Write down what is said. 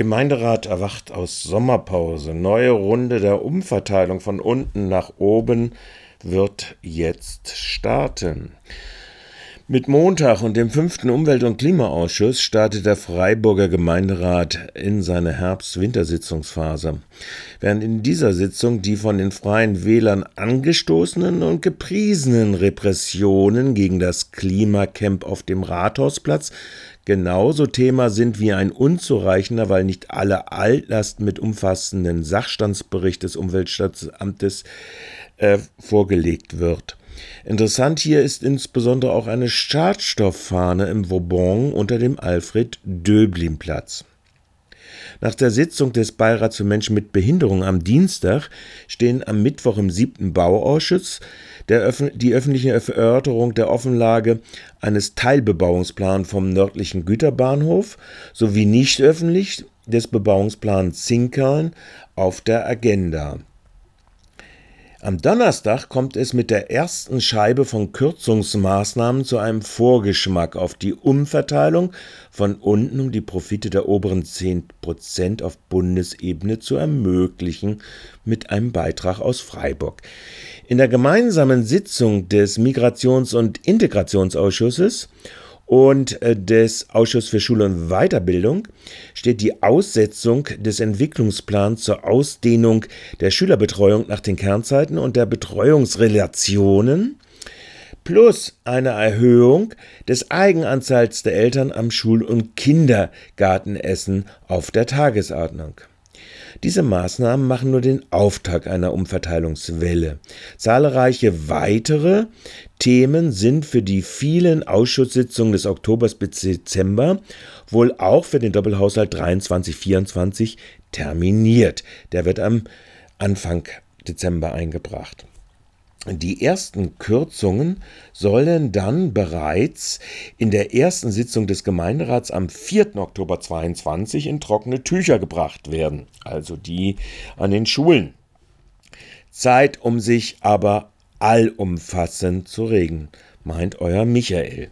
Gemeinderat erwacht aus Sommerpause. Neue Runde der Umverteilung von unten nach oben wird jetzt starten. Mit Montag und dem fünften Umwelt- und Klimaausschuss startet der Freiburger Gemeinderat in seine Herbst-Wintersitzungsphase. Während in dieser Sitzung die von den Freien Wählern angestoßenen und gepriesenen Repressionen gegen das Klimacamp auf dem Rathausplatz genauso Thema sind wie ein unzureichender, weil nicht alle Altlasten mit umfassenden Sachstandsbericht des Umweltstaatsamtes äh, vorgelegt wird. Interessant hier ist insbesondere auch eine Schadstofffahne im Vauban unter dem Alfred-Döblin-Platz. Nach der Sitzung des Beirats für Menschen mit Behinderung am Dienstag stehen am Mittwoch im siebten Bauausschuss Öf die öffentliche Erörterung der Offenlage eines Teilbebauungsplans vom nördlichen Güterbahnhof sowie nicht öffentlich des Bebauungsplans Zinkern auf der Agenda. Am Donnerstag kommt es mit der ersten Scheibe von Kürzungsmaßnahmen zu einem Vorgeschmack auf die Umverteilung von unten, um die Profite der oberen 10% auf Bundesebene zu ermöglichen, mit einem Beitrag aus Freiburg. In der gemeinsamen Sitzung des Migrations- und Integrationsausschusses und äh, des Ausschusses für Schule und Weiterbildung steht die Aussetzung des Entwicklungsplans zur Ausdehnung der Schülerbetreuung nach den Kernzeiten und der Betreuungsrelationen plus eine Erhöhung des Eigenanteils der Eltern am Schul- und Kindergartenessen auf der Tagesordnung. Diese Maßnahmen machen nur den Auftakt einer Umverteilungswelle. Zahlreiche weitere Themen sind für die vielen Ausschusssitzungen des Oktobers bis Dezember wohl auch für den Doppelhaushalt 23-24 terminiert. Der wird am Anfang Dezember eingebracht. Die ersten Kürzungen sollen dann bereits in der ersten Sitzung des Gemeinderats am 4. Oktober 2022 in trockene Tücher gebracht werden, also die an den Schulen. Zeit, um sich aber allumfassend zu regen, meint euer Michael.